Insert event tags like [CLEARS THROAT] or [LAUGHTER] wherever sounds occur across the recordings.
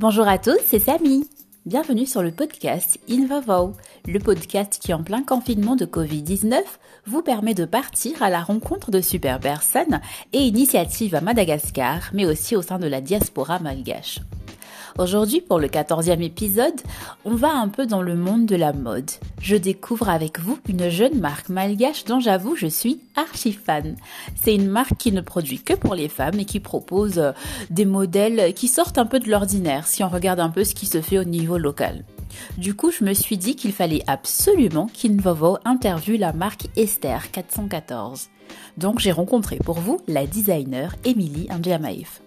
Bonjour à tous, c'est Samy. Bienvenue sur le podcast InVavo, le podcast qui en plein confinement de Covid-19 vous permet de partir à la rencontre de super personnes et initiatives à Madagascar, mais aussi au sein de la diaspora malgache. Aujourd'hui, pour le 14e épisode, on va un peu dans le monde de la mode. Je découvre avec vous une jeune marque malgache dont j'avoue je suis archi fan. C'est une marque qui ne produit que pour les femmes et qui propose euh, des modèles qui sortent un peu de l'ordinaire si on regarde un peu ce qui se fait au niveau local. Du coup, je me suis dit qu'il fallait absolument qu'Invovo interviewe la marque Esther 414. Donc j'ai rencontré pour vous la designer Emily Anjamaïf.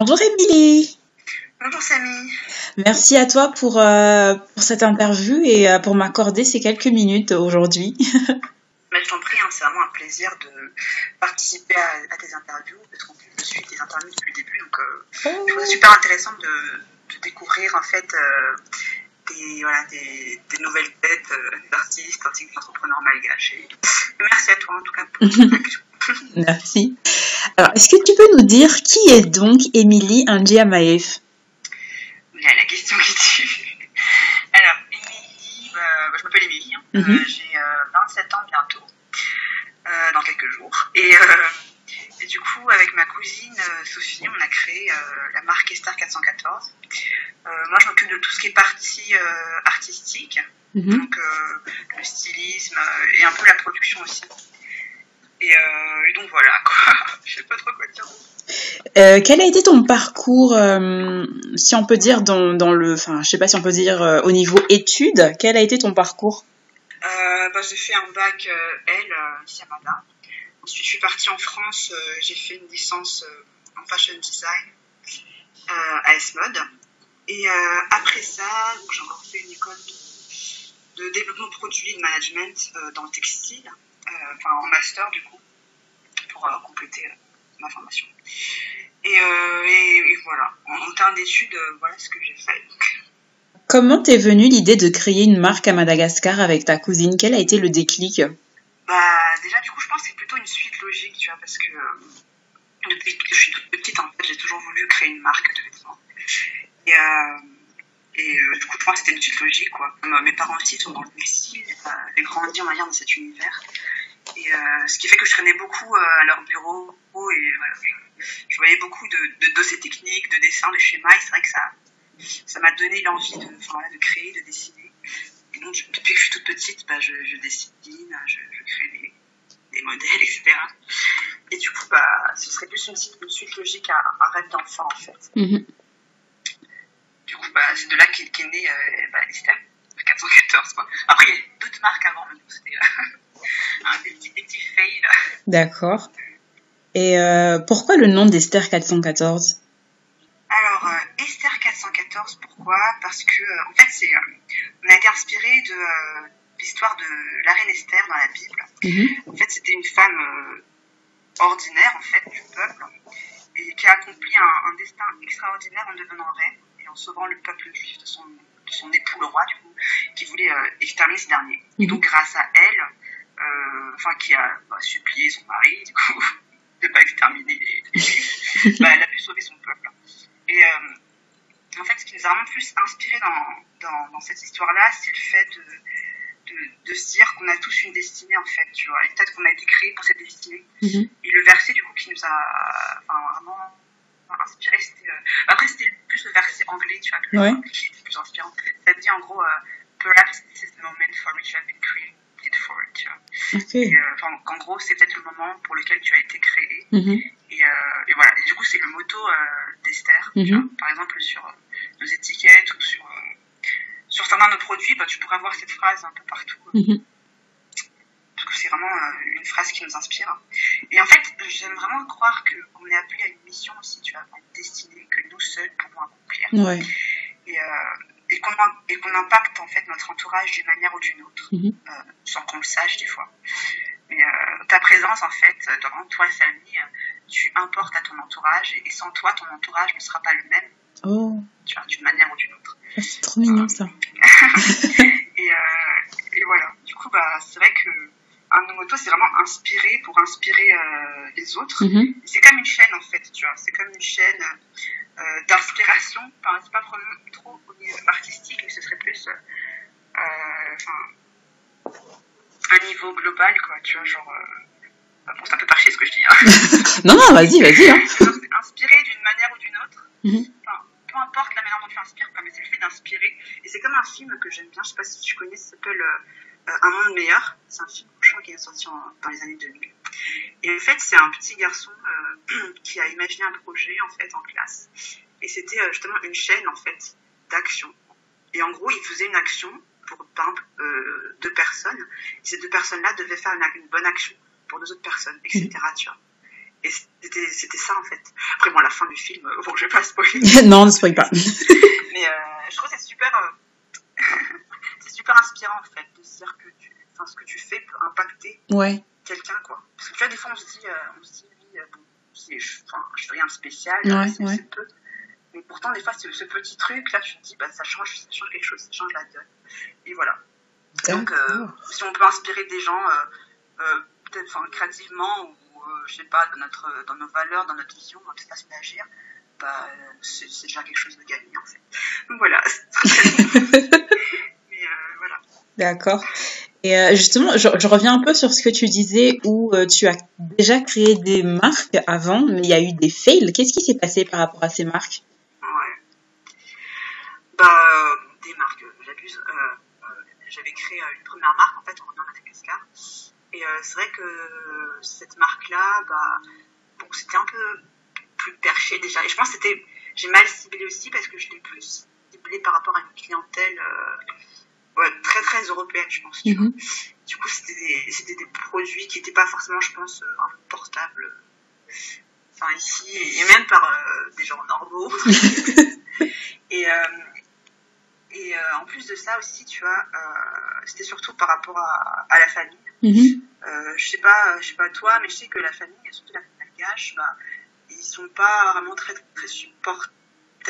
Bonjour Émilie. Bonjour Samy. Merci à toi pour, euh, pour cette interview et euh, pour m'accorder ces quelques minutes aujourd'hui. [LAUGHS] Mais je t'en prie, hein, c'est vraiment un plaisir de participer à, tes interviews parce je suis tes interviews depuis le début donc euh, oh. je trouve ça super intéressant de, de découvrir en fait des, voilà, des, des, nouvelles têtes d'artistes ainsi que d'entrepreneurs malgaches. Et merci à toi en tout cas pour [LAUGHS] cette question. Merci. Alors, est-ce que tu peux nous dire qui est donc Émilie Andiamaev Bien, la question qui tue. Alors, Émilie, bah, bah, je m'appelle Émilie, hein. Mhm. euh, j'ai 27 euh, ans bientôt, euh, dans quelques jours. Et, et, du coup, avec ma cousine Sophie, on a créé la marque Esther 414. moi, je m'occupe de tout ce qui est partie artistique, mhm. donc le stylisme et un peu la production aussi. Euh, et, donc voilà, quoi. [LAUGHS] Je sais pas trop quoi dire. Euh, quel a été ton parcours, euh, si on peut dire dans, dans, le, enfin, je sais pas si on peut dire au niveau études, quel a été ton parcours? Bah, J'ai fait un bac L ici à Mada. Ensuite, je suis partie en France. j'ai fait une licence en fashion design à S-Mode. Et après ça, j'ai encore fait une école de, de développement produit de management dans le textile. Euh, enfin en master du coup, pour euh, compléter euh, ma formation. Et, voilà, en, termes d'études, voilà ce que j'ai fait. Comment t'es venue l'idée de créer une marque à Madagascar avec ta cousine? Quel a été le déclic? Bah, Déjà, du coup, je pense que c'est plutôt une suite logique, tu vois, parce que depuis que je suis toute petite, en fait, j'ai toujours voulu créer une marque de vêtements. Et, et du coup, je pense que c'était une suite logique, quoi. Comme mes parents aussi sont dans le textile, j'ai grandi, on va dire, dans cet univers. Et euh, ce qui fait que je traînais beaucoup euh, à leur bureau et voilà, je, voyais beaucoup de, de dossiers techniques, de dessins, de schémas. Et c'est vrai que ça ça m'a donné l'envie de, de créer, de dessiner. Et donc, depuis que je suis toute petite, bah, je, je dessine, je, crée des, des, modèles, etc. Et du coup, bah, ce serait plus une, une suite logique à un rêve d'enfant, en fait. Mm-hmm. Du coup, bah, c'est de là qu'est qu né euh, bah, 414. Quoi. Après, il y a d'autres marques avant, mais c'était [LAUGHS] des petits, petits fails. D'accord. Et euh, pourquoi le nom d'Esther 414 Alors, euh, Esther 414, pourquoi? Parce que, euh, en fait, c'est, on a été inspiré de l'histoire de la reine Esther dans la Bible. Mhm. En fait, c'était une femme ordinaire, en fait, du peuple, et qui a accompli un, un, destin extraordinaire en devenant reine et en sauvant le peuple juif de son, de son époux, le roi, du coup, qui voulait exterminer ce dernier. Et donc, grâce à elle, euh, enfin qui a bah, supplié son mari du coup [LAUGHS] de pas exterminer les, bah, elle a pu sauver son peuple. Et euh, en fait, ce qui nous a vraiment plus inspiré dans, dans, dans cette histoire-là, c'est le fait de, de, de, se dire qu'on a tous une destinée en fait, tu vois, et peut-être qu'on a été créé pour cette destinée. Mm-hmm. Et le verset du coup qui nous a enfin, vraiment inspiré, c'était euh, après c'était plus le verset anglais, tu vois, ouais. qui était plus inspirant. Ça dit en gros, perhaps this is the moment for which I've been Euh, en gros, c'est peut-être le moment pour lequel tu as été créé. Et, euh, et, voilà. Et du coup, c'est le motto euh, d'Esther. Mm-hmm. Par exemple, sur nos étiquettes ou sur, sur certains de nos produits, bah, tu pourrais avoir cette phrase un peu partout. Parce que c'est vraiment une phrase qui nous inspire. Et en fait, j'aime vraiment croire qu'on est appelé à une mission aussi, tu vois, une destinée que nous seuls pouvons accomplir. Ouais. Et, et qu'on impacte en fait notre entourage d'une manière ou d'une autre, mhm. euh, sans qu'on le sache des fois. Mais euh, ta présence en fait dans toi, Samy, tu importes à ton entourage et, sans toi, ton entourage ne sera pas le même. Oh. Tu vois, d'une manière ou d'une autre. Ah, c'est trop mignon ça. [LAUGHS] et, euh, et, voilà. Du coup, bah, c'est vrai que Anomoto, c'est vraiment inspiré pour inspirer euh, les autres. Mm-hmm. C'est comme une chaîne en fait, tu vois. C'est comme une chaîne d'inspiration. Enfin, c'est pas vraiment trop artistique, mais ce serait plus euh, un niveau global, quoi. Tu vois, genre. bon, c'est un peu parché ce que je dis. Hein. [LAUGHS] non, non, vas-y, vas-y. Hein. [LAUGHS] Inspiré d'une manière ou d'une autre. Enfin, peu importe la manière dont tu inspires, mais c'est le fait d'inspirer. Et c'est comme un film que j'aime bien, je sais pas si tu connais, ça s'appelle euh, Un monde meilleur. C'est un film, je crois, qui est sorti dans les années 2000. Et en fait, c'est un petit garçon euh, [CLEARS THROAT] qui a imaginé un projet, en fait, en classe. Et c'était euh, justement une chaîne, en fait, d'action. Et en gros, il faisait une action pour, par deux personnes. Et ces deux personnes-là devaient faire une, bonne action pour deux autres personnes, etc., tu vois. Et c'était ça en fait. Après, moi, la fin du film, bon, je vais pas spoiler. [LAUGHS] non, ne spoil pas. [LAUGHS] Mais je trouve que c'est super, [LAUGHS] c'est super inspirant en fait de se dire que tu, ce que tu fais peut impacter ouais. quelqu'un quoi. Parce que tu vois, des fois on se dit, euh, on se dit oui, euh, je, enfin, je fais rien de spécial, ouais, ouais. peu. Mais pourtant, des fois, ce, ce petit truc là, tu te dis, bah, ça change, ça change quelque chose, ça change la donne. Et voilà. Donc, euh, si on peut inspirer des gens, peut-être enfin, créativement ou je sais pas, dans, notre, dans nos valeurs, dans notre vision, dans notre façon d'agir, bah, c'est déjà quelque chose de gagné en fait. Donc voilà. [LAUGHS] [LAUGHS] Mais voilà. D'accord. Et euh, justement, je, reviens un peu sur ce que tu disais où euh, tu as déjà créé des marques avant, mais il y a eu des fails. Qu'est-ce qui s'est passé par rapport à ces marques? Ouais. Bah, des marques, j'abuse. Euh, J'avais créé une première marque en fait en Madagascar. Et c'est vrai que cette marque-là, bah, bon, c'était un peu plus perché déjà. Et je pense que c'était, j'ai mal ciblé aussi parce que je l'ai plus ciblé par rapport à une clientèle très très européenne, je pense. Mhm. Du coup, c'était des, des, produits qui n'étaient pas forcément, je pense, euh, portables. Enfin, ici, et même par euh, des gens normaux. [LAUGHS] et euh, et en plus de ça aussi, tu vois, c'était surtout par rapport à, à la famille. Mhm. je sais pas, je sais pas toi, mais je sais que la famille, surtout la famille malgache, bah, ils sont pas vraiment très très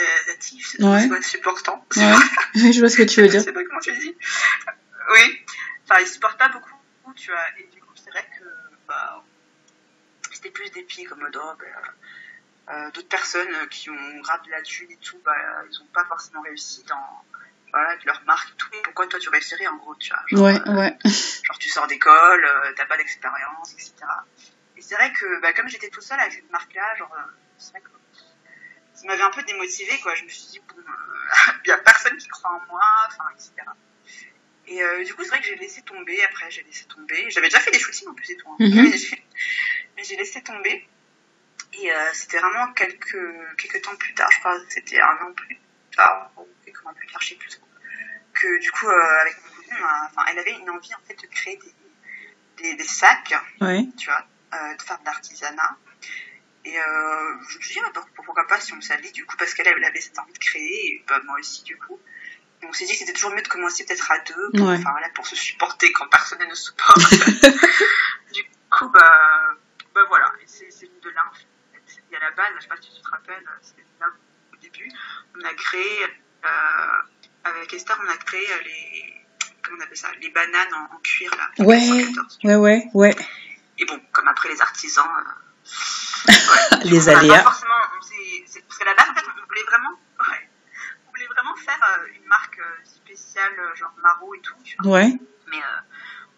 supportants natif, ouais. c'est supportant. Ouais. [LAUGHS] je vois ce que tu veux dire. je sais pas comment tu dis. Oui, enfin, ils supportent pas beaucoup, tu vois, et du coup, c'est vrai que bah, c'était plus des pieds comme oh, euh, d'autres personnes qui ont grave de la thune et tout, bah, ils ont pas forcément réussi dans voilà, avec leur marque et tout. Pourquoi toi tu réussirais en gros, tu vois genre, Ouais, euh, ouais. [LAUGHS] Genre tu sors d'école, euh, t'as pas d'expérience, etc. Et c'est vrai que bah, comme j'étais tout seul avec cette marque-là, genre, euh, c'est vrai que ça m'avait un peu démotivé quoi. Je me suis dit, bon, il euh, [LAUGHS] n'y a personne qui croit en moi, enfin, etc. Et euh, du coup, c'est vrai que j'ai laissé tomber. Après, j'ai laissé tomber. J'avais déjà fait des shootings en plus et tout. Hein. Mhm. Mais j'ai laissé tomber. Et euh, c'était vraiment quelques, quelques temps plus tard, je crois, c'était un an plus tard, ou quelques mois plus tard, je sais plus trop, que du coup, avec mon copine, enfin, elle avait une envie en fait de créer des, des, des sacs, tu vois, de faire de l'artisanat. Et euh, je me suis dit, bah, pourquoi pas si on s'allie, du coup, parce qu'elle avait cette envie de créer, et bah, moi aussi, du coup. Et on s'est dit que c'était toujours mieux de commencer peut-être à deux, pour, enfin, voilà, pour se supporter quand personne ne supporte. [LAUGHS] du coup, bah, bah voilà, c'est de là, en fait. Et à la base, je sais pas si tu te rappelles, c'était là au début, on a créé, euh, avec Esther, on a créé les, comment on appelle ça, les bananes en, cuir, là. Ouais, ouais, ouais, ouais. Et bon, comme après les artisans, euh, [LAUGHS] les aléas. forcément, qu'à la base, en fait, on voulait vraiment, ouais, on voulait vraiment faire euh, une marque euh, spéciale, euh, genre Maro et tout. Tu vois. Ouais. Mais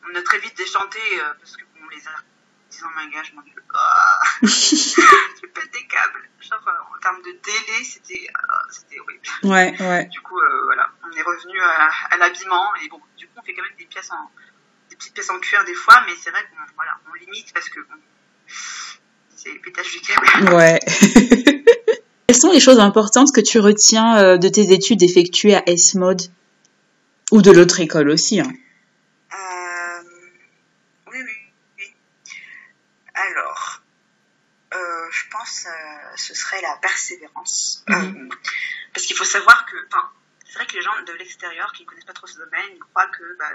on a très vite déchanté parce que bon, les artisans mangas, je m'en dis, oh, je pète des câbles. Genre, en termes de délai, c'était, c'était horrible. Ouais, ouais. Du coup, voilà, on est revenu à, à l'habillement et bon, du coup, on fait quand même des pièces en, des petites pièces en cuir des fois, mais c'est vrai qu'on, voilà, on limite parce que bon, Ouais. [LAUGHS] Quelles sont les choses importantes que tu retiens euh, de tes études effectuées à S-Mode Ou de l'autre école aussi hein euh, Oui, oui, oui. Alors, euh, je pense que ce serait la persévérance. Mhm. parce qu'il faut savoir que, c'est vrai que les gens de l'extérieur qui ne connaissent pas trop ce domaine, ils croient que bah,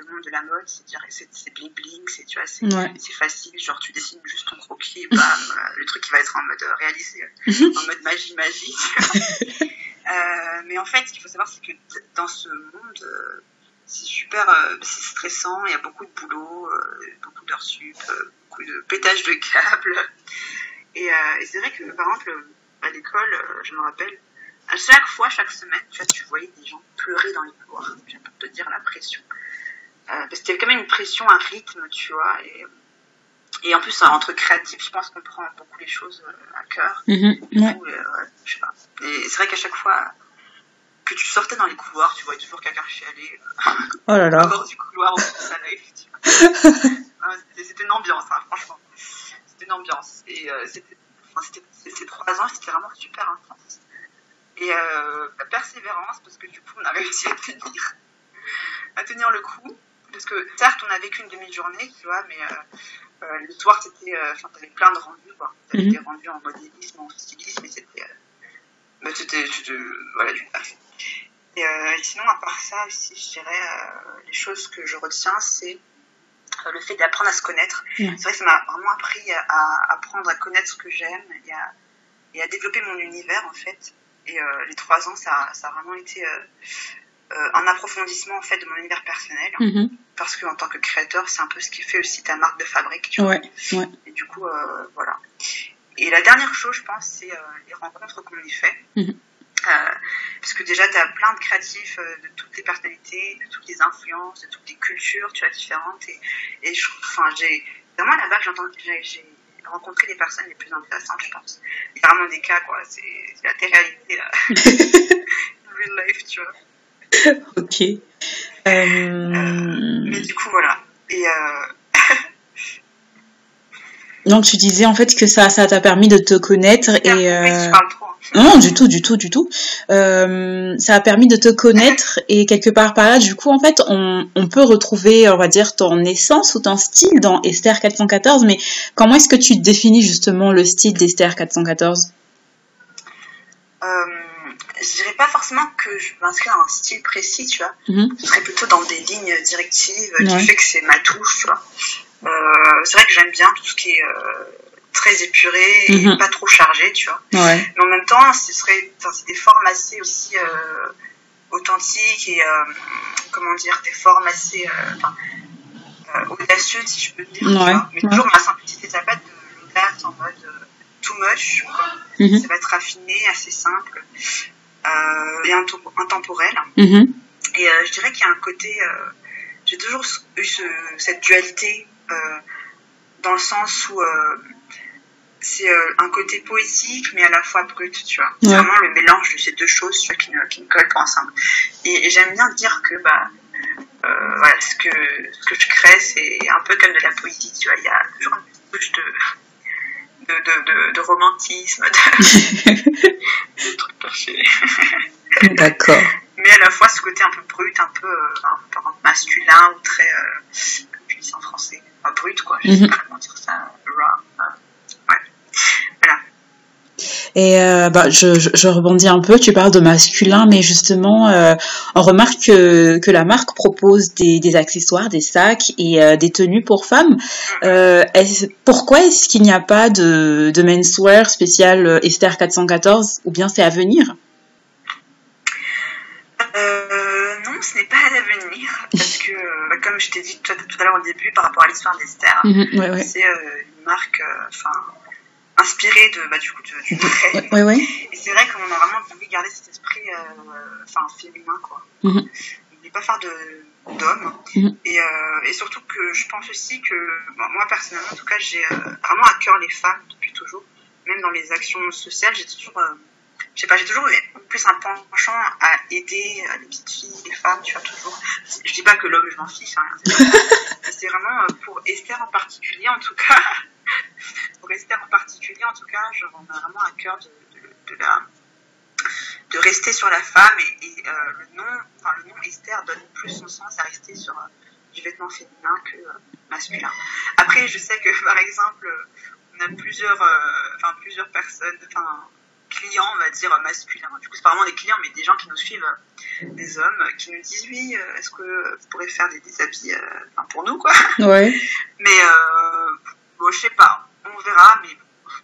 le monde de la mode, c'est bling bling, c'est tu vois, c'est facile, genre tu dessines juste ton croquis, bam, [LAUGHS] le truc qui va être en mode euh, réalisé, euh, [LAUGHS] en mode magie magie. [LAUGHS] euh, mais en fait, ce qu'il faut savoir, c'est que dans ce monde, c'est super, c'est stressant, il y a beaucoup de boulot, beaucoup d'heures sup, beaucoup de pétage de câbles. Et, et c'est vrai que, par exemple, à l'école, je me rappelle, à chaque fois, chaque semaine, tu, vois, tu voyais des gens pleurer dans les couloirs. Je peux te dire la pression. Euh, parce qu'il y avait quand même une pression, un rythme, tu vois. Et, et en plus, entre créatifs, je pense qu'on prend beaucoup les choses euh, à cœur. Mm-hmm. Euh, je sais pas. Et c'est vrai qu'à chaque fois que tu sortais dans les couloirs, tu voyais toujours quelqu'un chialer. [LAUGHS] Oh là là. du couloir, [LAUGHS] C'était une ambiance, hein, franchement. C'était une ambiance. Et c'était, ces trois ans, c'était vraiment super intense et euh, la persévérance parce que du coup on a [LAUGHS] réussi à tenir, à tenir le coup. Parce que certes on a vécu une demi-journée tu vois mais euh, euh, le soir c'était enfin t'avais plein de rendus quoi. T'avais mm des rendus en modélisme en stylisme et c'était bah, c'était voilà du taf et sinon à part ça aussi je dirais les choses que je retiens c'est le fait d'apprendre à se connaître. C'est vrai que ça m'a vraiment appris à, apprendre à connaître ce que j'aime et à, et à développer mon univers en fait. Et euh, les trois ans, ça, ça, a vraiment été euh, euh, un approfondissement en fait de mon univers personnel. Mm-hmm. Parce qu'en tant que créateur, c'est un peu ce qui fait aussi ta marque de fabrique. Tu ouais, vois. Et du coup, voilà. Et la dernière chose, je pense, c'est les rencontres qu'on y fait. Mm-hmm. parce que déjà, tu as plein de créatifs de toutes les personnalités, de toutes les influences, de toutes les cultures, tu vois, différentes. Et, et enfin, j'ai vraiment là-bas, j'ai rencontrer les personnes les plus intéressantes, je pense. A vraiment des cas, quoi. C'est la télé-réalité, là. [LAUGHS] Real life, tu vois. Ok. Euh... Euh, mais du coup, voilà. Et. Euh... [LAUGHS] Donc, tu disais en fait que ça ça t'a permis de te connaître et. Oui, je parle trop. Non, du tout, du tout, du tout. Euh, ça a permis de te connaître et quelque part par là, du coup, en fait, on, on, peut retrouver, on va dire, ton essence ou ton style dans Esther 414. Mais comment est-ce que tu définis justement le style d'Esther 414 euh, Je dirais pas forcément que je m'inscris dans un style précis, tu vois. Mm-hmm. Je serais plutôt dans des lignes directives qui fait que c'est ma touche, tu vois. Euh, c'est vrai que j'aime bien tout ce qui est euh, très épuré et mhm. pas trop chargé, tu vois. Mais en même temps, ce serait des formes assez aussi euh, authentiques et euh, comment dire, des formes assez euh, audacieuses, si je peux dire. Mais toujours dans la simplicité, ça pas de l'audace en mode too much. Mhm. Ça va être raffiné, assez simple et intemporel. Mhm. Et je dirais qu'il y a un côté, j'ai toujours eu ce, cette dualité dans le sens où c'est euh, un côté poétique mais à la fois brut tu vois. C'est vraiment le mélange de ces deux choses tu vois, qui, ne, qui ne collent pas ensemble. Et, j'aime bien dire que bah euh, voilà ce que ce que je crée c'est un peu comme de la poésie tu vois. Il y a toujours une touche de de, de, de, romantisme de, [LAUGHS] trucs perchés d'accord. [LAUGHS] Mais à la fois ce côté un peu brut un peu, euh, masculin ou très euh, je dis en français. Pas brut quoi je sais mhm. pas comment dire ça raw et euh, bah, je, je, rebondis un peu, tu parles de masculin, mais justement, euh, on remarque que, que, la marque propose des, des accessoires, des sacs et euh, des tenues pour femmes. Est pourquoi est-ce qu'il n'y a pas de, de menswear spécial Esther 414 ou bien c'est à venir? Non, ce n'est pas à l'avenir, parce que, comme je t'ai dit tout, à l'heure au début, par rapport à l'histoire d'Esther, mhm, ouais, ouais. c'est une marque, enfin, inspiré de bah, du coup de, du trait. Ouais, ouais. Et c'est vrai qu'on a vraiment voulu garder cet esprit euh, enfin féminin quoi. Mm -hmm. Ne pas faire de d'hommes mm -hmm. et, euh, et, surtout que je pense aussi que bon, moi personnellement en tout cas j'ai euh, vraiment à cœur les femmes depuis toujours même dans les actions sociales j'ai toujours euh, je sais pas j'ai toujours eu plus un penchant à aider les petites filles les femmes tu vois toujours je dis pas que l'homme je m'en fiche hein, [LAUGHS] c'est vraiment pour Esther en particulier en tout cas pour Esther en particulier, en tout cas, genre, on a vraiment à cœur de, de, de, la, de rester sur la femme et, et euh, le nom, enfin, le nom Esther donne plus son sens à rester sur euh, du vêtement féminin que euh, masculin. Après, je sais que [LAUGHS] par exemple, on a plusieurs, enfin plusieurs personnes, enfin clients, on va dire masculins. Du coup, c'est pas vraiment des clients, mais des gens qui nous suivent, des hommes, qui nous disent oui, est-ce que vous pourrez faire des, des habits pour nous, quoi. Ouais. [LAUGHS] Mais bon, je sais pas, on verra, mais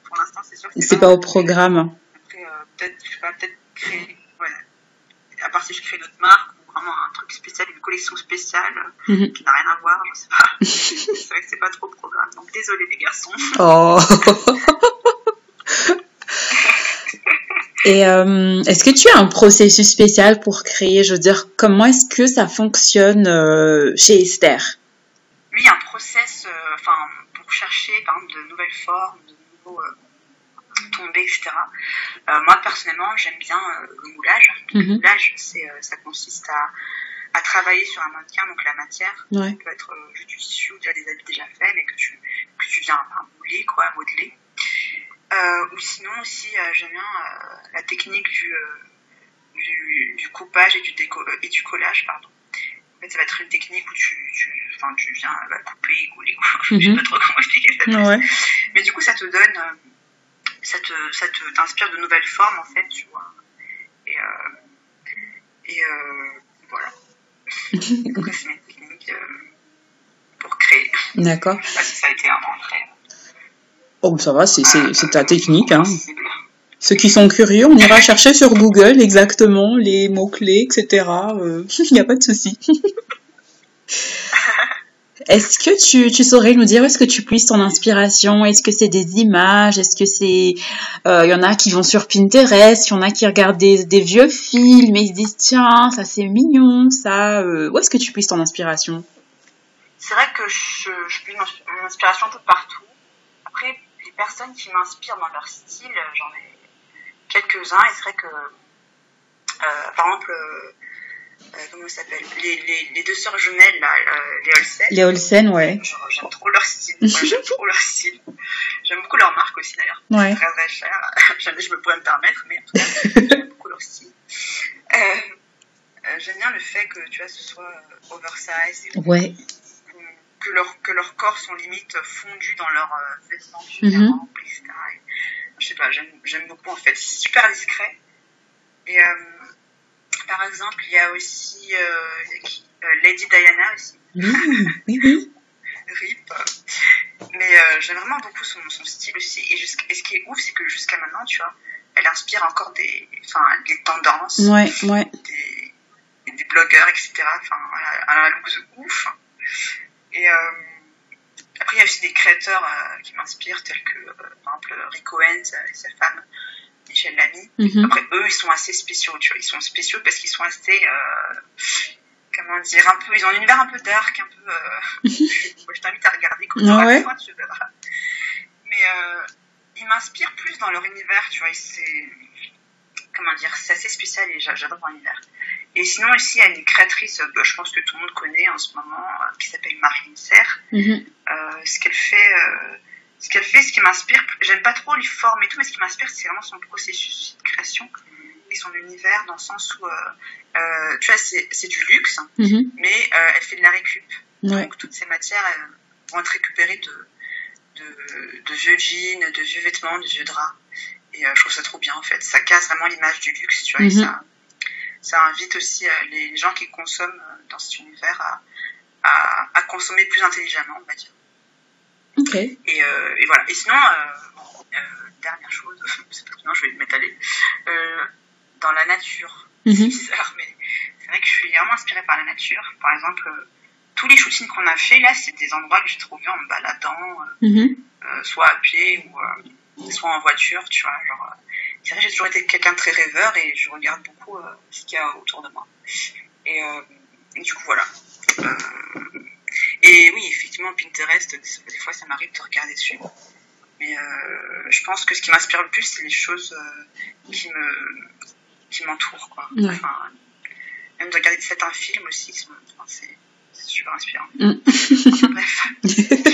pour l'instant, c'est sûr que c'est pas, pas, au programme. Après, euh, peut-être, je sais peut-être créer, ouais, à part si je crée notre marque ou vraiment un truc spécial, une collection spéciale mhm. qui n'a rien à voir, je sais pas. [LAUGHS] c'est vrai que c'est pas trop programme, donc désolé les garçons. Oh. [LAUGHS] Et euh, est-ce que tu as un processus spécial pour créer? Je veux dire, comment est-ce que ça fonctionne euh, chez Esther? Oui, un process, euh, enfin, pour chercher par exemple de nouvelles formes, de nouveaux tombées, etc. moi personnellement, j'aime bien le moulage. Le mhm. moulage, c'est, ça consiste à, à, travailler sur un mannequin, donc la matière. Ouais. Ça peut être du tissu ou des habits déjà faits, mais que tu, que tu viens mouler, quoi, modeler. Euh, ou sinon aussi, euh, j'aime bien euh, la technique du, du, du, coupage et du, déco et du collage, pardon. En fait, ça va être une technique où tu, tu, enfin, tu viens bah, couper, couler, je ne sais pas trop comment expliquer ça. Ouais. Mais du coup, ça te donne, ça te, ça te, t'inspire de nouvelles formes, en fait, tu vois. Et, et voilà. [LAUGHS] Donc, c'est une technique pour créer. D'accord. Je sais pas si ça a été un très Oh, ça va, c'est ta technique. Hein. Ceux qui sont curieux, on ira chercher sur Google exactement les mots-clés, etc. Il n'y a pas de souci. [LAUGHS] Est-ce que tu, tu, saurais nous dire où est-ce que tu puisses ton inspiration? Est-ce que c'est des images? Est-ce que c'est... Il euh, y en a qui vont sur Pinterest, il y en a qui regardent des, des, vieux films et ils se disent tiens, ça c'est mignon, ça... Euh, où est-ce que tu puisses ton inspiration? C'est vrai que je, je puise mon inspiration un peu partout. Après, personnes qui m'inspirent dans leur style, j'en ai quelques-uns. Et c'est vrai que, euh, par exemple, euh, euh, comment ça s'appelle les, les, les, deux sœurs jumelles, là, les Olsen. Les Olsen, ouais. J'aime trop leur style. j'aime [LAUGHS] trop leur style. J'aime beaucoup leur marque aussi, d'ailleurs. Ouais. Très, très [LAUGHS] cher. Jamais je me pourrais me permettre, mais en tout cas, j'aime [LAUGHS] beaucoup leur style. j'aime bien le fait que, tu vois, ce soit oversize. Et ouais que, leur, que leurs corps sont limite fondus dans leurs euh, vêtements, mm etc. je sais pas, j'aime beaucoup en fait. C'est super discret. Et euh, par exemple, il y a aussi euh, Lady Diana aussi. Oui, oui, [LAUGHS] Rip. Mais j'aime vraiment beaucoup son, son, style aussi. Et, et ce qui est ouf, c'est que jusqu'à maintenant, tu vois, elle inspire encore des, enfin, des tendances. Ouais, ouais. Des, des blogueurs, etc. Enfin, elle a un look de ouf. Et euh, après, il y a aussi des créateurs euh, qui m'inspirent, tels que, euh, par exemple, Rick Owens et sa femme, Michel Lamy. Mhm. Après, eux, ils sont assez spéciaux, tu vois. Ils sont spéciaux parce qu'ils sont assez, comment dire, un peu, ils ont un univers un peu dark, un peu, [LAUGHS] je t'invite à regarder quand ah ouais. tu verras. Mais ils m'inspirent plus dans leur univers, tu vois. C'est, comment dire, c'est assez spécial et j'adore leur univers. Et sinon, ici, il y a une créatrice, bah, je pense que tout le monde connaît en ce moment, euh, qui s'appelle Marine Serre. Mhm. Euh, ce qu'elle fait, euh, ce qu'elle fait, ce qui m'inspire, j'aime pas trop les formes et tout, mais ce qui m'inspire, c'est vraiment son processus de création et son univers, dans le sens où, tu vois, c'est du luxe, mhm. mais elle fait de la récup. Donc, toutes ces matières vont être récupérées de, de, vieux jeans, de vieux vêtements, de vieux draps. Et je trouve ça trop bien, en fait. Ça casse vraiment l'image du luxe, tu vois, et mhm. ça ça invite aussi euh, les gens qui consomment euh, dans cet univers à, à, consommer plus intelligemment, on va dire. Ok. Et, euh, et voilà. Et sinon, dernière chose, [LAUGHS] sinon je vais m'étaler, dans la nature, [LAUGHS] mm mais c'est vrai que je suis vraiment inspirée par la nature. Par exemple, tous les shootings qu'on a fait là, c'est des endroits que j'ai trouvés en me baladant, mhm. soit à pied ou soit en voiture, tu vois. Genre, c'est vrai, j'ai toujours été quelqu'un de très rêveur et je regarde beaucoup euh, ce qu'il y a autour de moi. Et, euh, du coup, voilà. Euh, et oui, effectivement, Pinterest, des fois, ça m'arrive de regarder dessus. Mais je pense que ce qui m'inspire le plus, c'est les choses qui me qui m'entourent, quoi. Enfin, même de regarder certains films aussi, c'est super inspirant. Mm. Bref. [LAUGHS]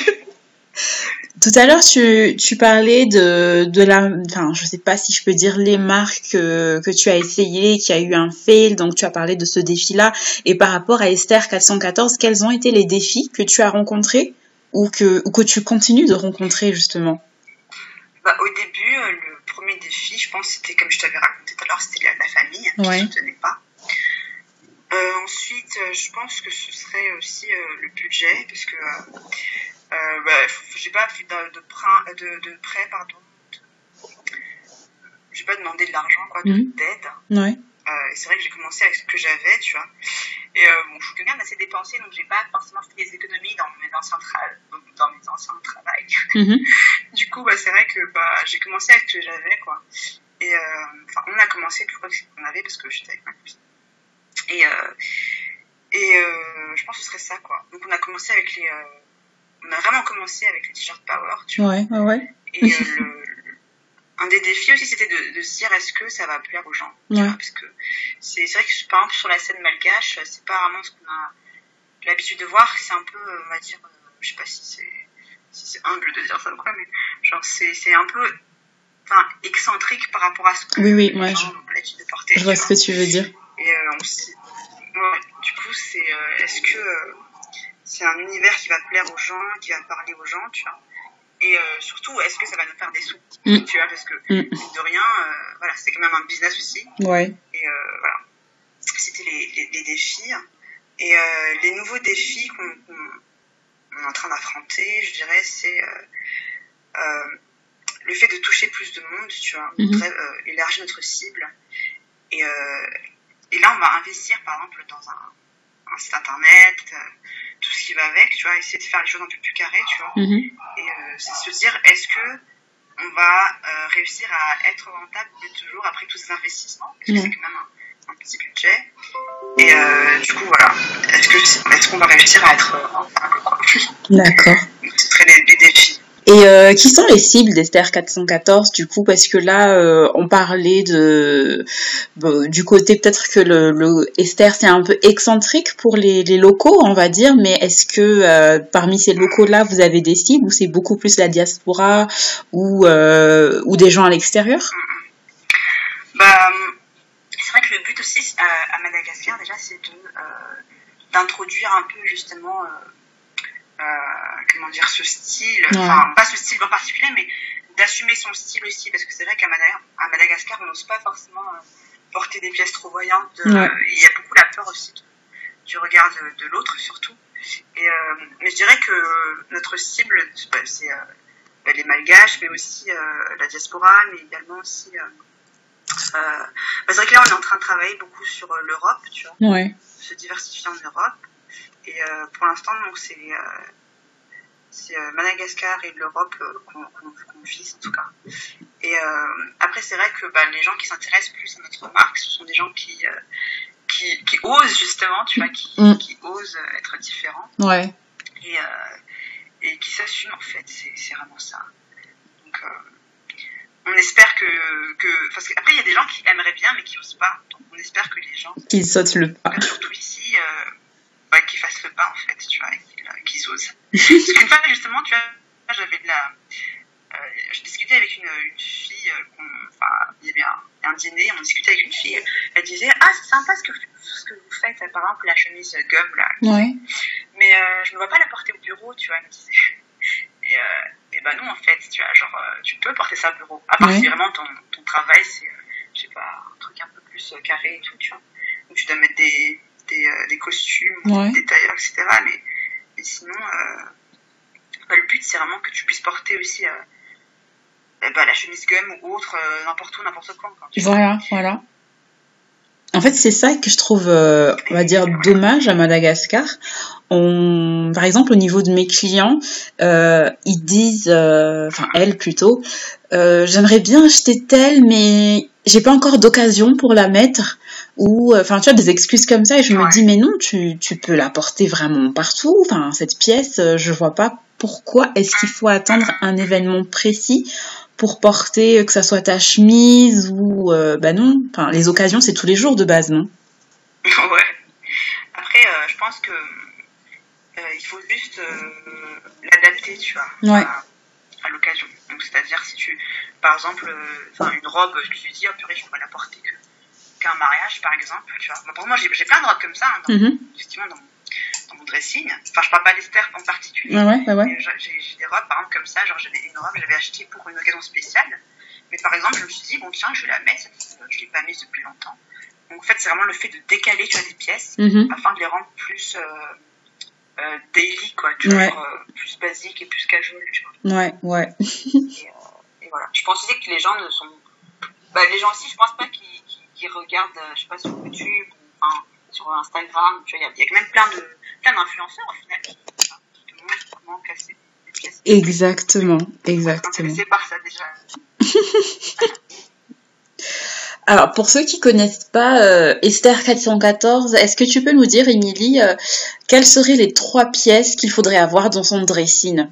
Tout à l'heure, tu, tu parlais de, de la, enfin, je sais pas si je peux dire les marques que, que tu as essayé, qui a eu un fail, donc tu as parlé de ce défi-là. Et par rapport à Esther 414, quels ont été les défis que tu as rencontrés ou que, ou que tu continues de rencontrer justement? Bah, Au début, euh, le premier défi, je pense, c'était comme je t'avais raconté tout à l'heure, c'était la, famille qui ne soutenait pas. Euh, ensuite, euh, je pense que ce serait aussi le budget, parce que euh, bah, j'ai pas fait de, de, de, de prêt, pardon. J'ai pas demandé de l'argent, quoi, mhm. d'aide. Ouais. Euh, c'est vrai que j'ai commencé avec ce que j'avais, tu vois. Et euh, bon, je suis quelqu'un d'assez dépensé, donc j'ai pas forcément fait des économies dans mes anciens, dans mes anciens travails. [LAUGHS] Mhm. du coup, bah, c'est vrai que bah, j'ai commencé avec ce que j'avais, quoi. Et euh, on a commencé, plus que ce qu'on avait parce que j'étais avec ma copine. Et, euh, et euh, je pense que ce serait ça, quoi. Donc on a commencé avec les. Euh, on a vraiment commencé avec les t-shirts Power, tu vois. Ouais. Et euh, le, un des défis aussi, c'était de, de, se dire est-ce que ça va plaire aux gens ouais. Parce que c'est vrai que par exemple sur la scène malgache, c'est pas vraiment ce qu'on a l'habitude de voir. C'est un peu, on va dire, je sais pas si c'est si c'est humble de dire ça ou quoi, mais genre c'est un peu excentrique par rapport à ce que oui, oui, ouais, je... l'habitude de porter. Je vois ce que tu veux dire. Et euh, ouais, du coup, c'est euh, est-ce que euh, c'est un univers qui va plaire aux gens, qui va parler aux gens, tu vois? Et euh, surtout, est-ce que ça va nous faire des sous? Mm. Tu vois, parce que mm. de rien, euh, voilà, c'est quand même un business aussi. Ouais. Et euh, voilà, c'était les, les, les, défis. Et les nouveaux défis qu'on qu est en train d'affronter, je dirais, c'est le fait de toucher plus de monde, tu vois, mm -hmm. élargir notre cible. Et, et là, on va investir, par exemple, dans un, un site internet, tout ce qui va avec, tu vois, essayer de faire les choses un peu plus carrées, tu vois. Mhm. Et euh, c'est se dire, est-ce que on va euh, réussir à être rentable toujours après tous ces investissements? Parce que c'est quand même un, un, petit budget. Et euh, du coup, voilà. Est-ce qu'on va réussir à être rentable D'accord. [LAUGHS] Ce. Et euh, qui sont les cibles d'Esther 414 du coup parce que là euh, on parlait de bon, du côté peut-être que le, le Esther c'est un peu excentrique pour les, les, locaux on va dire mais est-ce que euh, parmi ces locaux là vous avez des cibles ou c'est beaucoup plus la diaspora ou euh, ou des gens à l'extérieur? Bah, c'est vrai que le but aussi euh, à Madagascar déjà c'est de d'introduire un peu justement euh, comment dire, ce style, ouais. enfin, pas ce style en particulier, mais d'assumer son style aussi, parce que c'est vrai qu'à Madagascar, Madagascar, on n'ose pas forcément euh, porter des pièces trop voyantes. Ouais. Euh, il y a beaucoup la peur aussi du, regard de, de l'autre, surtout. Et, euh, mais je dirais que notre cible, c'est bah, les malgaches, mais aussi la diaspora, mais également aussi. bah, c'est vrai que là, on est en train de travailler beaucoup sur l'Europe, tu vois. Ouais. Se diversifier en Europe. Et euh, pour l'instant, donc c'est c'est euh, Madagascar et l'Europe euh, qu'on qu qu vise en tout cas. Et après, c'est vrai que bah, les gens qui s'intéressent plus à notre marque, ce sont des gens qui qui, qui osent justement, tu vois, qui, mm. qui osent être différents. Ouais. Et, et qui s'assument en fait. C'est vraiment ça. Donc on espère que, que parce qu'après il y a des gens qui aimeraient bien mais qui osent pas donc on espère que les gens qui sautent le pas surtout ici euh, qu'ils fassent le pas en fait, tu vois, qu'ils osent. [LAUGHS] Parce qu'une fois justement, tu vois, j'avais de la, euh, je discutais avec une, une fille, euh, enfin, il y avait un, un, dîner, on discutait avec une fille, elle disait, ah, c'est sympa ce que, ce que vous faites, par exemple, la chemise gomme, là. Ouais. Mais euh, je ne vois pas la porter au bureau, tu vois, elle me disait. [LAUGHS] Et, euh, et ben non, en fait, tu vois, genre, euh, tu peux porter ça au bureau. À part si vraiment ton, ton travail, c'est, je sais pas, un truc un peu plus carré et tout, tu vois. Donc tu dois mettre des, des, euh, des costumes, ouais. des tailleurs, etc. Mais, mais sinon, euh, bah, le but, c'est vraiment que tu puisses porter aussi euh, bah, la chemise gomme ou autre, n'importe où, n'importe quand. quoi voilà, voilà. En fait, c'est ça que je trouve, euh, on va dire, dommage à Madagascar. On, par exemple, au niveau de mes clients, euh, ils disent, euh, enfin elles plutôt, j'aimerais bien acheter telle, mais j'ai pas encore d'occasion pour la mettre. Ou, enfin, tu vois, des excuses comme ça. Et je Ouais. me dis, mais non, tu, tu peux la porter vraiment partout. Enfin, cette pièce, euh, je vois pas pourquoi est-ce qu'il faut attendre un événement précis pour porter, euh, que ça soit ta chemise ou, euh, bah non. Enfin, les occasions, c'est tous les jours de base, non? [LAUGHS] Ouais. Après, euh, je pense que euh, il faut juste euh, l'adapter, tu vois, Ouais. à, à l'occasion. Donc, c'est-à-dire si tu, par exemple, euh, une robe, tu te dis, oh purée, je pourrais la porter que qu'un mariage, par exemple, tu vois. Bon, pour moi, j'ai plein de robes comme ça, hein, dans, Mhm. effectivement, dans, mon- dans mon dressing. Enfin, je parle pas d'Esther en particulier. Ouais, ouais, J'ai des robes, par exemple, comme ça. Genre, j'avais une robe, j'avais acheté pour une occasion spéciale. Mais par exemple, je me suis dit, bon, tiens, je vais la mettre. Je l'ai pas mise depuis longtemps. Donc, en fait, c'est vraiment le fait de décaler, tu vois, des pièces Mhm. afin de les rendre plus euh, euh, daily, quoi. Tu Ouais. euh, plus basique et plus casual, tu vois. Ouais, ouais. Euh, et voilà. Je pense aussi que les gens ne sont. Bah, les gens aussi, je pense pas qu'ils regardent, euh, je sais pas, sur YouTube ou, enfin, sur Instagram. Il y, a même plein de plein d'influenceurs au final qui, te montrent comment casser. Exactement, exactement. Par ça déjà. [LAUGHS] Alors, pour ceux qui connaissent pas euh, Esther 414, est-ce que tu peux nous dire, Émilie, euh, quelles seraient les trois pièces qu'il faudrait avoir dans son dressing?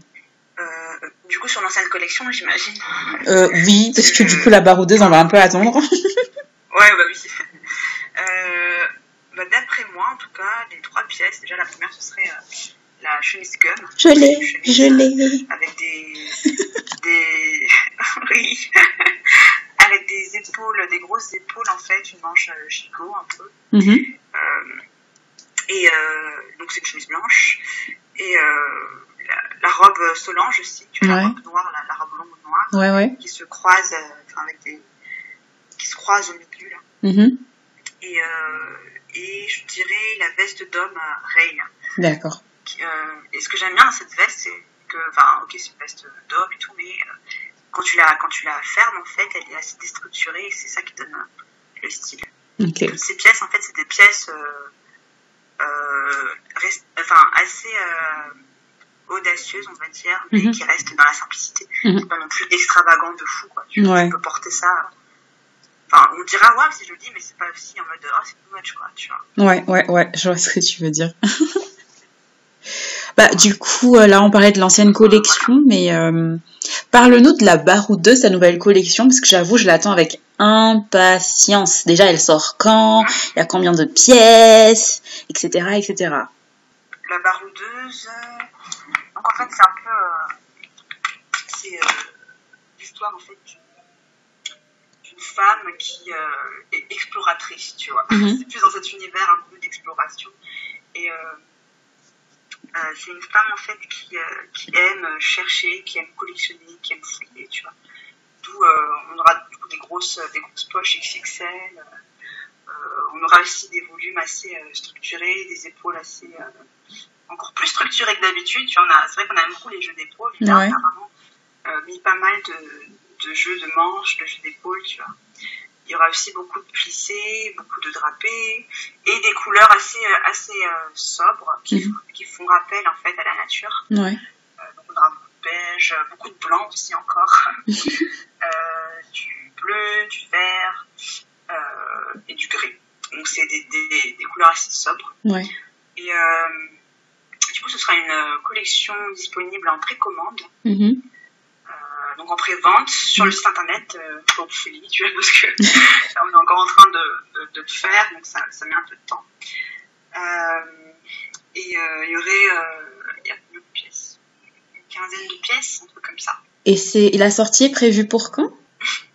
Du coup, sur l'ancienne collection, j'imagine. oui, parce que du coup, la baroudeuse, on va un peu attendre. [LAUGHS] ouais, bah oui. Bah, D'après moi, en tout cas, les trois pièces, déjà la première, ce serait la chemise gun. Je l'ai, je l'ai. Avec des... [LAUGHS] des... [LAUGHS] oui avec des épaules, des grosses épaules en fait, une manche euh, gigot un peu. Mhm. Euh, et euh, donc c'est une chemise blanche. Et la, robe Solange aussi, tu vois, la robe noire, la, robe longue noire, qui se croise, avec des, qui se croise au milieu là. Mhm. Et, et je dirais la veste d'homme Ray. D'accord. et ce que j'aime bien dans cette veste, c'est que, enfin, ok, c'est une veste d'homme et tout, mais quand tu la quand tu la fermes en fait elle est assez déstructurée et c'est ça qui donne le style toutes ces pièces en fait c'est des pièces euh, euh, enfin assez euh, audacieuses on va dire mais mhm. qui restent dans la simplicité mm pas non plus extravagant de fou quoi tu, peux porter ça enfin on dira ouais si je le dis mais c'est pas aussi en mode oh c'est too much quoi tu vois ouais ouais ouais je vois ce que tu veux dire [LAUGHS] Bah, du coup, euh, là, on parlait de l'ancienne collection, mais euh, parle-nous de la de sa nouvelle collection, parce que j'avoue, je l'attends avec impatience. Déjà, elle sort quand? Il y a combien de pièces? Etc. etc. La baroudeuse, donc en fait, c'est un peu... c'est l'histoire, en fait, d'une femme qui est exploratrice, tu vois. Mhm. C'est plus dans cet univers un peu d'exploration. Et euh, c'est une femme en fait qui, euh, qui, aime chercher, qui aime collectionner, qui aime fouiller, tu vois. D'où euh, on aura du coup des grosses, des grosses poches XXL. on aura aussi des volumes assez structurés, des épaules assez encore plus structurées que d'habitude. C'est vrai qu'on aime beaucoup les jeux d'épaules. Ouais. On a vraiment mis pas mal de, de jeux de manches, de jeux d'épaules, tu vois. Il y aura aussi beaucoup de plissés, beaucoup de drapés et des couleurs assez, euh, assez euh, sobres qui, mhm. qui, font rappel en fait à la nature. Ouais. Euh, donc on aura beaucoup de beige, beaucoup de blanc aussi encore, [LAUGHS] du bleu, du vert et du gris. Donc c'est des, des, des, couleurs assez sobres. Ouais. Et du coup, ce sera une collection disponible en précommande. Mm donc en pré-vente sur le site internet euh, folie, tu vois, parce que [LAUGHS] on est encore en train de, de, le faire, donc ça, ça, met un peu de temps. Euh, et euh, il y aurait euh, y a de une quinzaine de pièces, un truc comme ça. Et c'est la sortie est prévue pour quand?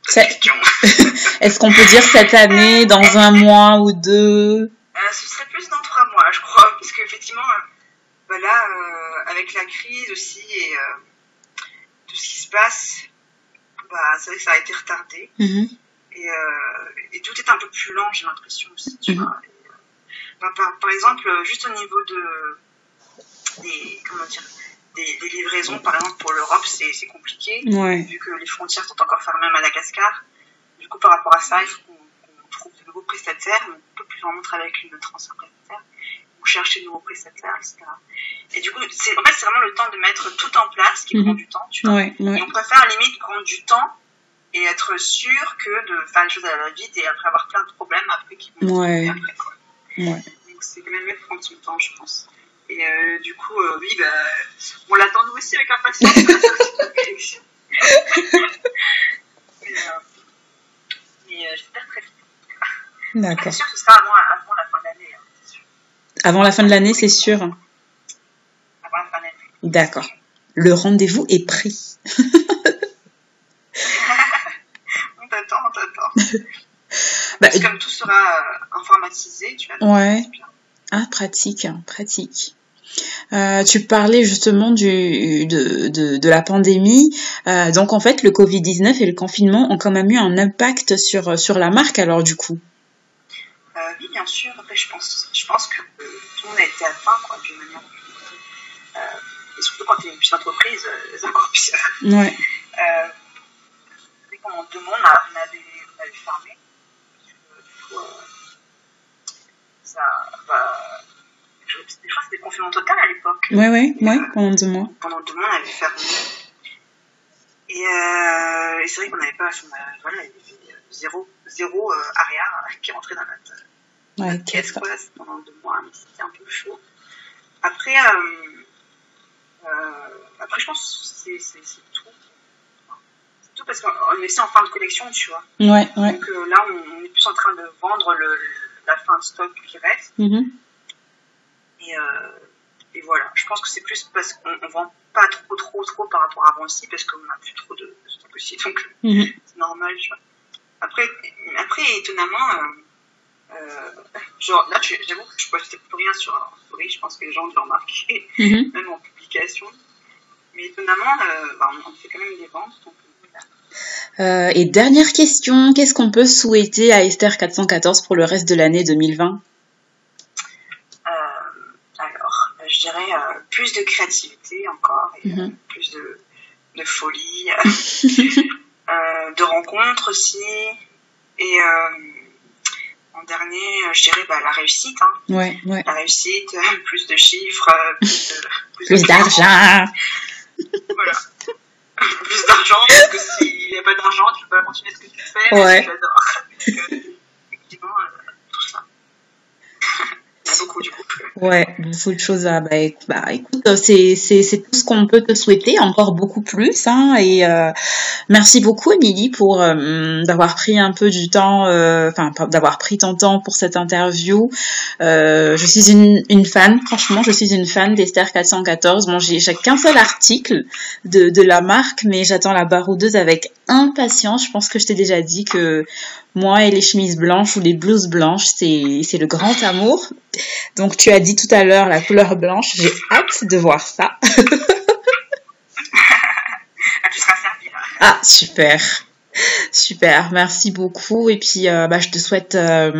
[LAUGHS] Est-ce qu'on peut dire cette année, dans un mois ou deux? Ce serait plus dans trois mois, je crois, parce qu'effectivement, là, avec la crise aussi et ce qui se passe, bah, c'est vrai que ça a été retardé. Mhm. Et, euh, et, tout est un peu plus lent, j'ai l'impression aussi. Tu mhm. vois. Euh, bah, par, par, exemple, juste au niveau de des, comment dire, des, des livraisons, par exemple pour l'Europe, c'est compliqué, vu que les frontières sont encore fermées à Madagascar. Du coup, par rapport à ça, il faut qu'on trouve de nouveaux prestataires. On ne peut plus vraiment travailler avec une transfert prestataire chercher de nouveaux prestataires, etc. Et du coup, c'est, en fait, c'est vraiment le temps de mettre tout en place qui prend mhm. du temps, tu vois. Et on préfère limite prendre du temps et être sûr que de faire les choses à la vite et après avoir plein de problèmes après qui vont ouais. après, quoi. Ouais. Donc c'est quand même mieux de prendre son temps, je pense. Et euh, du coup, euh, oui, bah, on l'attend nous aussi avec impatience. [LAUGHS] [LAUGHS] mais, euh, mais euh, j'espère très vite. D'accord. C'est sûr que ce sera avant, avant la fin de l'année. Hein. Avant la fin de l'année, c'est sûr. Avant la fin de l'année. D'accord. Le rendez-vous est pris. [LAUGHS] on t'attend, on t'attend. [LAUGHS] bah, comme tout sera euh, informatisé, tu vas Ouais. Ah, pratique, pratique. Euh, tu parlais justement du, de, de, de la pandémie. Euh, donc en fait, le Covid-19 et le confinement ont quand même eu un impact sur, sur la marque alors du coup. Euh, bien sûr. Après, je pense, je pense que euh, tout le monde a été atteint, quoi, d'une manière euh, et surtout quand tu es une petite entreprise, euh, c'est encore pire. Ouais. Euh, pendant deux mois, on, a, on, avait, on avait fermé. Du coup, ça, des fois c'était confinement total à l'époque. Ouais, ouais, ouais, pendant deux mois. Pendant deux mois, on avait fermé. Et, euh, et c'est vrai qu'on n'avait pas, voilà, il y avait zéro, zéro euh, aria qui rentrait dans notre, ouais, notre caisse quoi, pendant deux mois, mais c'était un peu chaud. Après, euh, euh, après je pense que c'est tout. C'est tout parce qu'on est aussi en fin de collection, tu vois. Ouais, ouais. Donc euh, là, on, est plus en train de vendre le, la fin de stock qui reste. Mm-hmm. Et, euh, et voilà, je pense que c'est plus parce qu'on ne vend pas trop, trop, trop par rapport à avant aussi, parce qu'on n'a plus trop de, stock aussi, donc Mhm. c'est normal, tu vois. Après, après étonnamment, genre là, j'avoue que je postais plus rien sur en story, je pense que les gens ont dû remarquer, Mhm. [LAUGHS] même en publication. Mais étonnamment, euh, bah, on, fait quand même des ventes, donc voilà. Euh, et dernière question, qu'est-ce qu'on peut souhaiter à Esther 414 pour le reste de l'année 2020 Euh, alors, euh, je dirais euh, plus de créativité encore, et, euh, Mhm. plus de, de folie, [LAUGHS] euh, de rencontres aussi, et euh, en dernier, euh, je dirais bah, la réussite, hein. Ouais, ouais. la réussite, euh, plus de chiffres, euh, plus de- [LAUGHS] plus de Plus clients, d'argent Voilà. [LAUGHS] plus d'argent, parce que s'il n'y a pas d'argent, tu peux pas continuer ce que tu fais, Ouais. j'adore. [LAUGHS] Donc, euh, effectivement, euh, tout ça. Il y en a beaucoup du coup. Ouais, beaucoup de choses à. Bah, bah, écoute, c'est tout ce qu'on peut te souhaiter, encore beaucoup plus. Hein, et euh, merci beaucoup, Émilie, pour euh, d'avoir pris un peu du temps, euh, enfin d'avoir pris ton temps pour cette interview. Euh, je suis une, une fan, franchement, je suis une fan d'Esther 414. Bon, j'ai qu'un seul article de de la marque, mais j'attends la baroudeuse avec impatience. Je pense que je t'ai déjà dit que moi et les chemises blanches ou les blouses blanches, c'est c'est le grand amour. Donc tu as dit tout à l'heure la couleur blanche, j'ai hâte de voir ça. Ah, [LAUGHS] tu seras servi là. Ah super, super, merci beaucoup et puis euh, bah, je te souhaite, euh,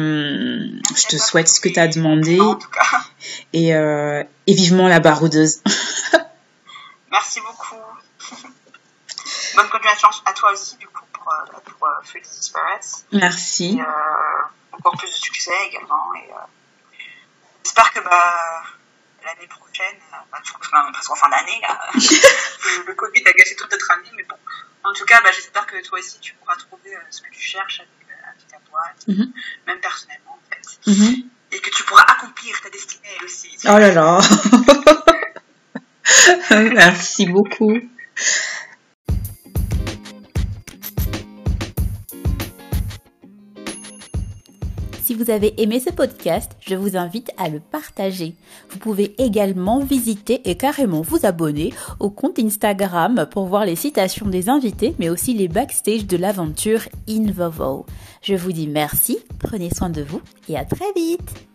je te souhaite ce que tu as demandé En tout cas, et, euh, et vivement la baroudeuse. [LAUGHS] merci beaucoup. Bonne continuation à toi aussi, du coup, pour, euh, pour euh, Spirits. Merci. Et euh, encore plus de succès également. Et j'espère que bah, l'année prochaine, bah, enfin, parce qu'en fin d'année, là, [LAUGHS] le, Covid a gâché toute notre année, mais bon. En tout cas, bah, j'espère que toi aussi, tu pourras trouver euh, ce que tu cherches avec, euh, avec ta boîte, Mhm. même personnellement, en fait. Mhm. Et que tu pourras accomplir ta destinée aussi. Oh là là. [LAUGHS] merci beaucoup. Si vous avez aimé ce podcast, je vous invite à le partager. Vous pouvez également visiter et carrément vous abonner au compte Instagram pour voir les citations des invités, mais aussi les backstage de l'aventure Invovo. Je vous dis merci, prenez soin de vous et à très vite